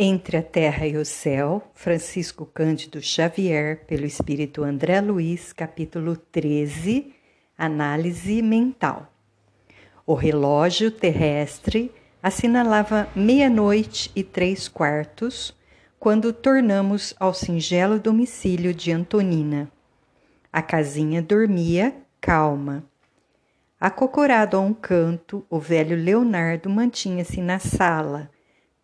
Entre a Terra e o Céu, Francisco Cândido Xavier, pelo Espírito André Luiz, capítulo 13, Análise Mental. O relógio terrestre assinalava meia-noite e três quartos quando tornamos ao singelo domicílio de Antonina. A casinha dormia calma. Acocorado a um canto, o velho Leonardo mantinha-se na sala,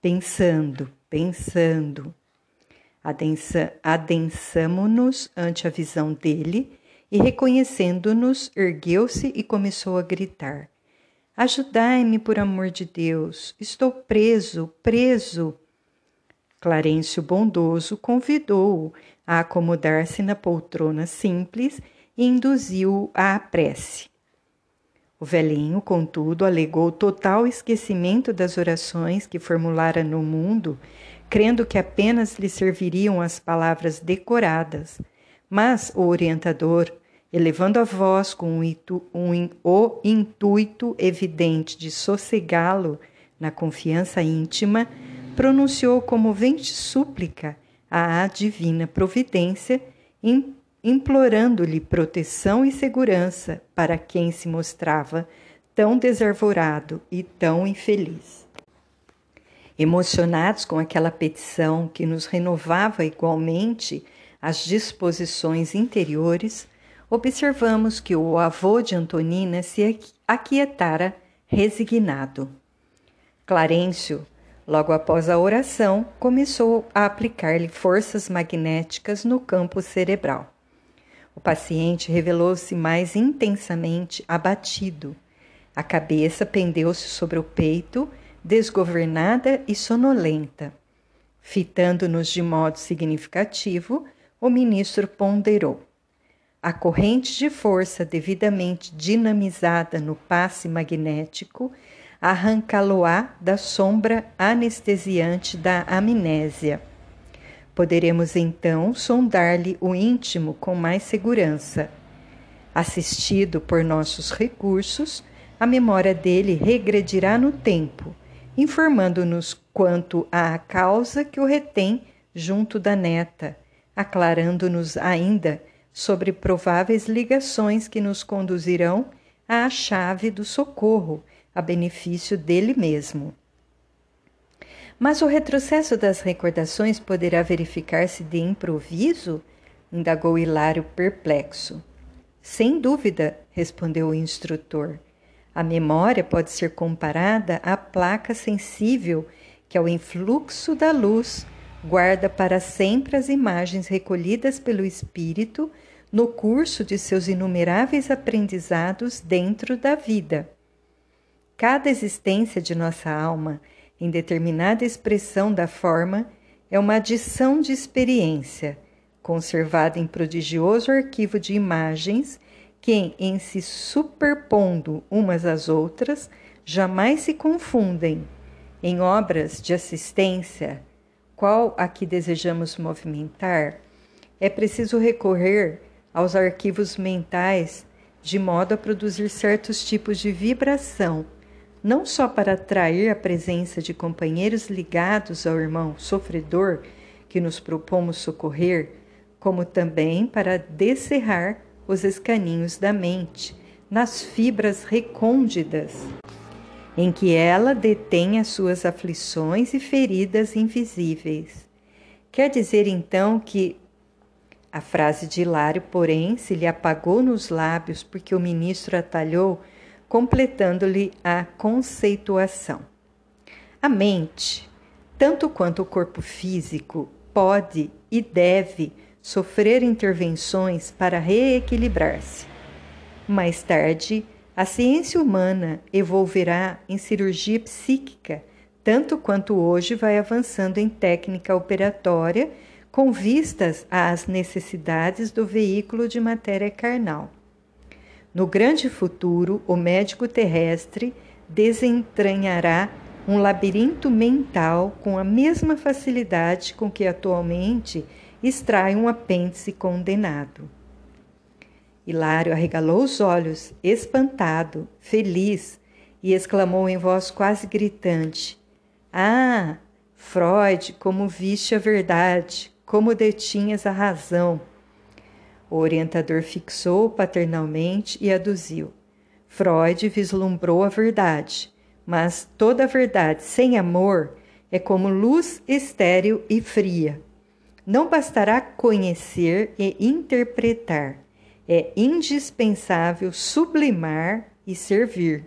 pensando, pensando. Adensa, adensamo-nos ante a visão dele e, reconhecendo-nos, ergueu-se e começou a gritar: Ajudai-me, por amor de Deus! Estou preso, preso! Clarencio bondoso convidou-o a acomodar-se na poltrona simples e induziu-o à prece. O velhinho, contudo, alegou total esquecimento das orações que formulara no mundo, crendo que apenas lhe serviriam as palavras decoradas. Mas o orientador, elevando a voz com um, um, o intuito evidente de sossegá-lo na confiança íntima, pronunciou comovente súplica à divina providência, implorando-lhe proteção e segurança para quem se mostrava tão desarvorado e tão infeliz. Emocionados com aquela petição que nos renovava igualmente as disposições interiores, observamos que o avô de Antonina se aquietara resignado. Clarencio, logo após a oração, começou a aplicar-lhe forças magnéticas no campo cerebral. O paciente revelou-se mais intensamente abatido. A cabeça pendeu-se sobre o peito, desgovernada e sonolenta. Fitando-nos de modo significativo, o ministro ponderou. A corrente de força devidamente dinamizada no passe magnético arrancá-lo-á da sombra anestesiante da amnésia Poderemos então sondar-lhe o íntimo com mais segurança. Assistido por nossos recursos, a memória dele regredirá no tempo, informando-nos quanto à causa que o retém junto da neta, aclarando-nos ainda sobre prováveis ligações que nos conduzirão à chave do socorro, a benefício dele mesmo. Mas o retrocesso das recordações poderá verificar-se de improviso? indagou Hilário perplexo. Sem dúvida, respondeu o instrutor. A memória pode ser comparada à placa sensível que, ao influxo da luz, guarda para sempre as imagens recolhidas pelo espírito no curso de seus inumeráveis aprendizados dentro da vida. Cada existência de nossa alma em determinada expressão da forma é uma adição de experiência, conservada em prodigioso arquivo de imagens que, em se superpondo umas às outras, jamais se confundem. Em obras de assistência, qual a que desejamos movimentar, é preciso recorrer aos arquivos mentais de modo a produzir certos tipos de vibração não só para atrair a presença de companheiros ligados ao irmão sofredor que nos propomos socorrer, como também para descerrar os escaninhos da mente nas fibras recôndidas em que ela detém as suas aflições e feridas invisíveis. Quer dizer então que a frase de Hilário, porém, se lhe apagou nos lábios porque o ministro atalhou completando-lhe a conceituação. A mente, tanto quanto o corpo físico, pode e deve sofrer intervenções para reequilibrar-se. Mais tarde, a ciência humana evolverá em cirurgia psíquica, tanto quanto hoje vai avançando em técnica operatória com vistas às necessidades do veículo de matéria carnal. No grande futuro, o médico terrestre desentranhará um labirinto mental com a mesma facilidade com que atualmente extrai um apêndice condenado. Hilário arregalou os olhos, espantado, feliz, e exclamou em voz quase gritante: Ah, Freud, como viste a verdade, como detinhas a razão. O orientador fixou paternalmente e aduziu. Freud vislumbrou a verdade, mas toda verdade sem amor é como luz estéril e fria. Não bastará conhecer e interpretar, é indispensável sublimar e servir.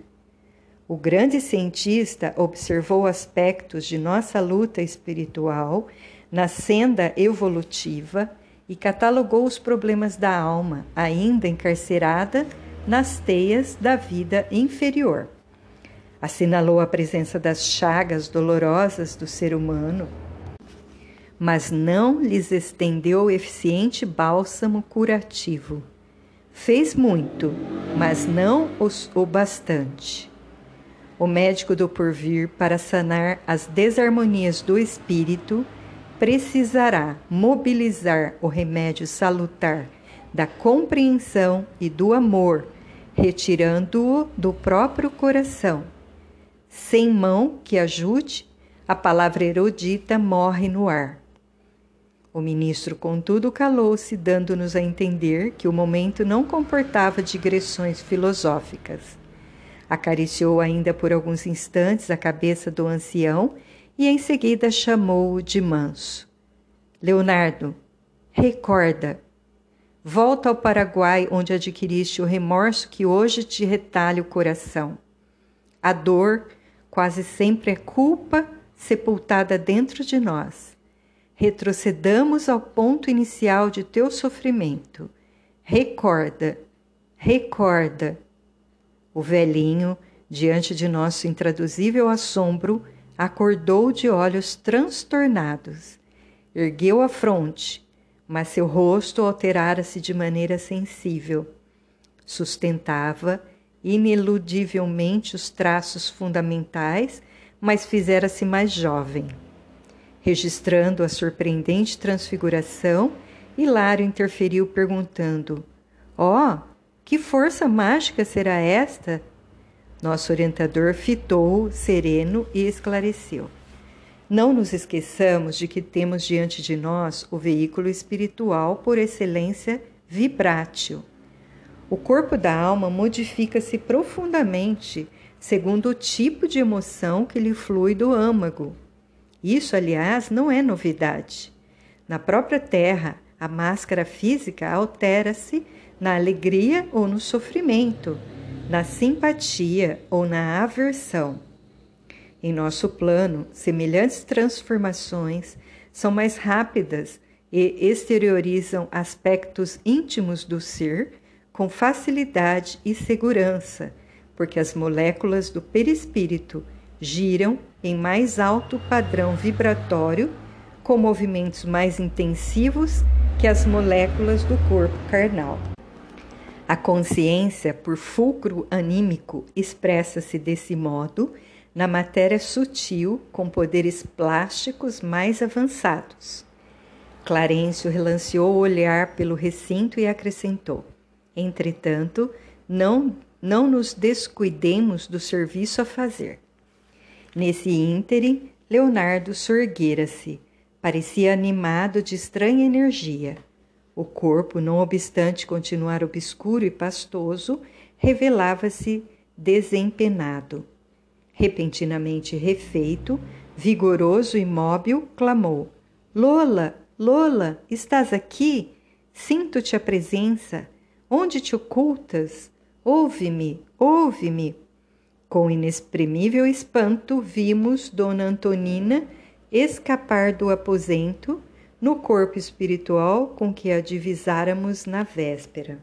O grande cientista observou aspectos de nossa luta espiritual na senda evolutiva e catalogou os problemas da alma, ainda encarcerada nas teias da vida inferior. Assinalou a presença das chagas dolorosas do ser humano, mas não lhes estendeu o eficiente bálsamo curativo. Fez muito, mas não os, o bastante. O médico do porvir, para sanar as desarmonias do espírito, precisará mobilizar o remédio salutar da compreensão e do amor, retirando-o do próprio coração. Sem mão que ajude, a palavra erudita morre no ar. O ministro, contudo, calou-se, dando-nos a entender que o momento não comportava digressões filosóficas. Acariciou ainda por alguns instantes a cabeça do ancião e em seguida chamou-o de manso. Leonardo, recorda. Volta ao Paraguai, onde adquiriste o remorso que hoje te retalha o coração. A dor quase sempre é culpa sepultada dentro de nós retrocedamos ao ponto inicial de teu sofrimento. Recorda, recorda. O velhinho, diante de nosso intraduzível assombro, acordou de olhos transtornados. Ergueu a fronte, mas seu rosto alterara-se de maneira sensível. Sustentava ineludivelmente os traços fundamentais, mas fizera-se mais jovem. Registrando a surpreendente transfiguração, Hilário interferiu perguntando: Ó, oh, que força mágica será esta? Nosso orientador fitou sereno e esclareceu. Não nos esqueçamos de que temos diante de nós o veículo espiritual por excelência vibrátil. O corpo da alma modifica-se profundamente segundo o tipo de emoção que lhe flui do âmago, isso, aliás, não é novidade. Na própria Terra, a máscara física altera-se na alegria ou no sofrimento, na simpatia ou na aversão. Em nosso plano, semelhantes transformações são mais rápidas e exteriorizam aspectos íntimos do ser com facilidade e segurança, porque as moléculas do perispírito giram em mais alto padrão vibratório, com movimentos mais intensivos que as moléculas do corpo carnal. A consciência, por fulcro anímico, expressa-se desse modo na matéria sutil com poderes plásticos mais avançados. Clarencio relanceou o olhar pelo recinto e acrescentou: Entretanto, não, não nos descuidemos do serviço a fazer. Nesse ínterim, Leonardo sorguera-se. Parecia animado de estranha energia. O corpo, não obstante continuar obscuro e pastoso, revelava-se desempenado. Repentinamente refeito, vigoroso e móvel, clamou: Lola, Lola, estás aqui? Sinto-te a presença. Onde te ocultas? Ouve-me, ouve-me. Com inexprimível espanto, vimos Dona Antonina escapar do aposento no corpo espiritual com que a divisáramos na véspera.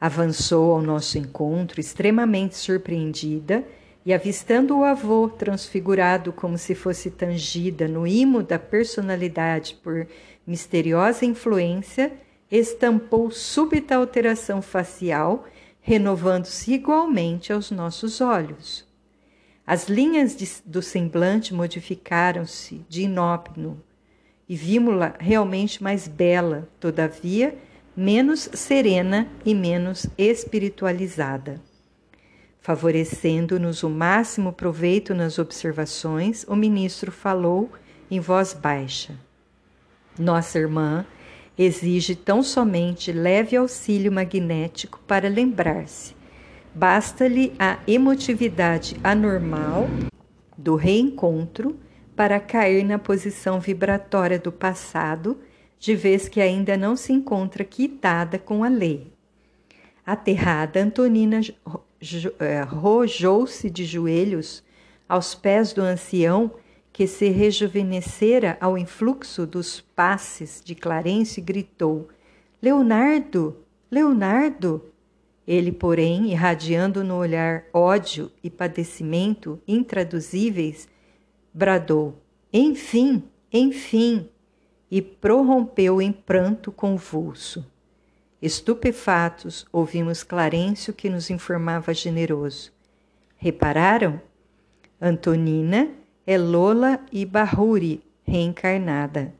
Avançou ao nosso encontro extremamente surpreendida e, avistando o avô transfigurado como se fosse tangida no imo da personalidade por misteriosa influência, estampou súbita alteração facial renovando-se igualmente aos nossos olhos. As linhas de, do semblante modificaram-se de inópino e vimos-la realmente mais bela, todavia menos serena e menos espiritualizada. Favorecendo-nos o máximo proveito nas observações, o ministro falou em voz baixa. Nossa irmã exige tão somente leve auxílio magnético para lembrar-se. Basta-lhe a emotividade anormal do reencontro para cair na posição vibratória do passado, de vez que ainda não se encontra quitada com a lei. Aterrada, Antonina é, rojou-se de joelhos aos pés do ancião que se rejuvenescera ao influxo dos passes de Clarence e gritou: Leonardo! Leonardo! Ele, porém, irradiando no olhar ódio e padecimento intraduzíveis, bradou: Enfim, enfim! e prorrompeu em pranto convulso. Estupefatos, ouvimos Clarencio que nos informava generoso. Repararam? Antonina é Lola e Barruri reencarnada.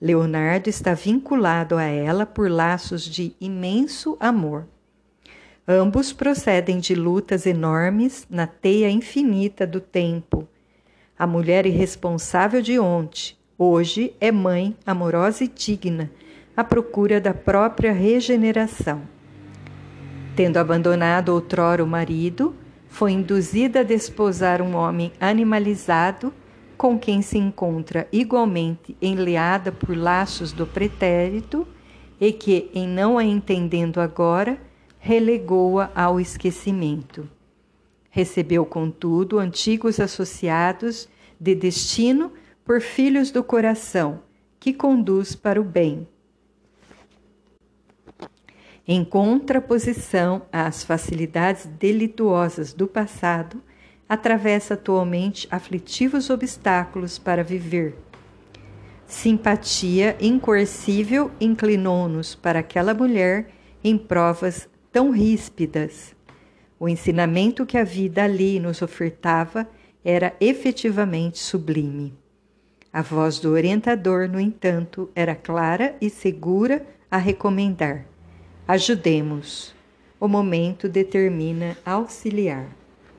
Leonardo está vinculado a ela por laços de imenso amor. Ambos procedem de lutas enormes na teia infinita do tempo. A mulher irresponsável de ontem, hoje é mãe amorosa e digna, à procura da própria regeneração. Tendo abandonado outrora o marido, foi induzida a desposar um homem animalizado com quem se encontra igualmente enleada por laços do pretérito e que, em não a entendendo agora, relegou-a ao esquecimento. Recebeu, contudo, antigos associados de destino por filhos do coração, que conduz para o bem. Em contraposição às facilidades delituosas do passado, atravessa atualmente aflitivos obstáculos para viver. Simpatia incoercível inclinou-nos para aquela mulher em provas tão ríspidas. O ensinamento que a vida ali nos ofertava era efetivamente sublime. A voz do orientador, no entanto, era clara e segura a recomendar Ajudemos. O momento determina auxiliar.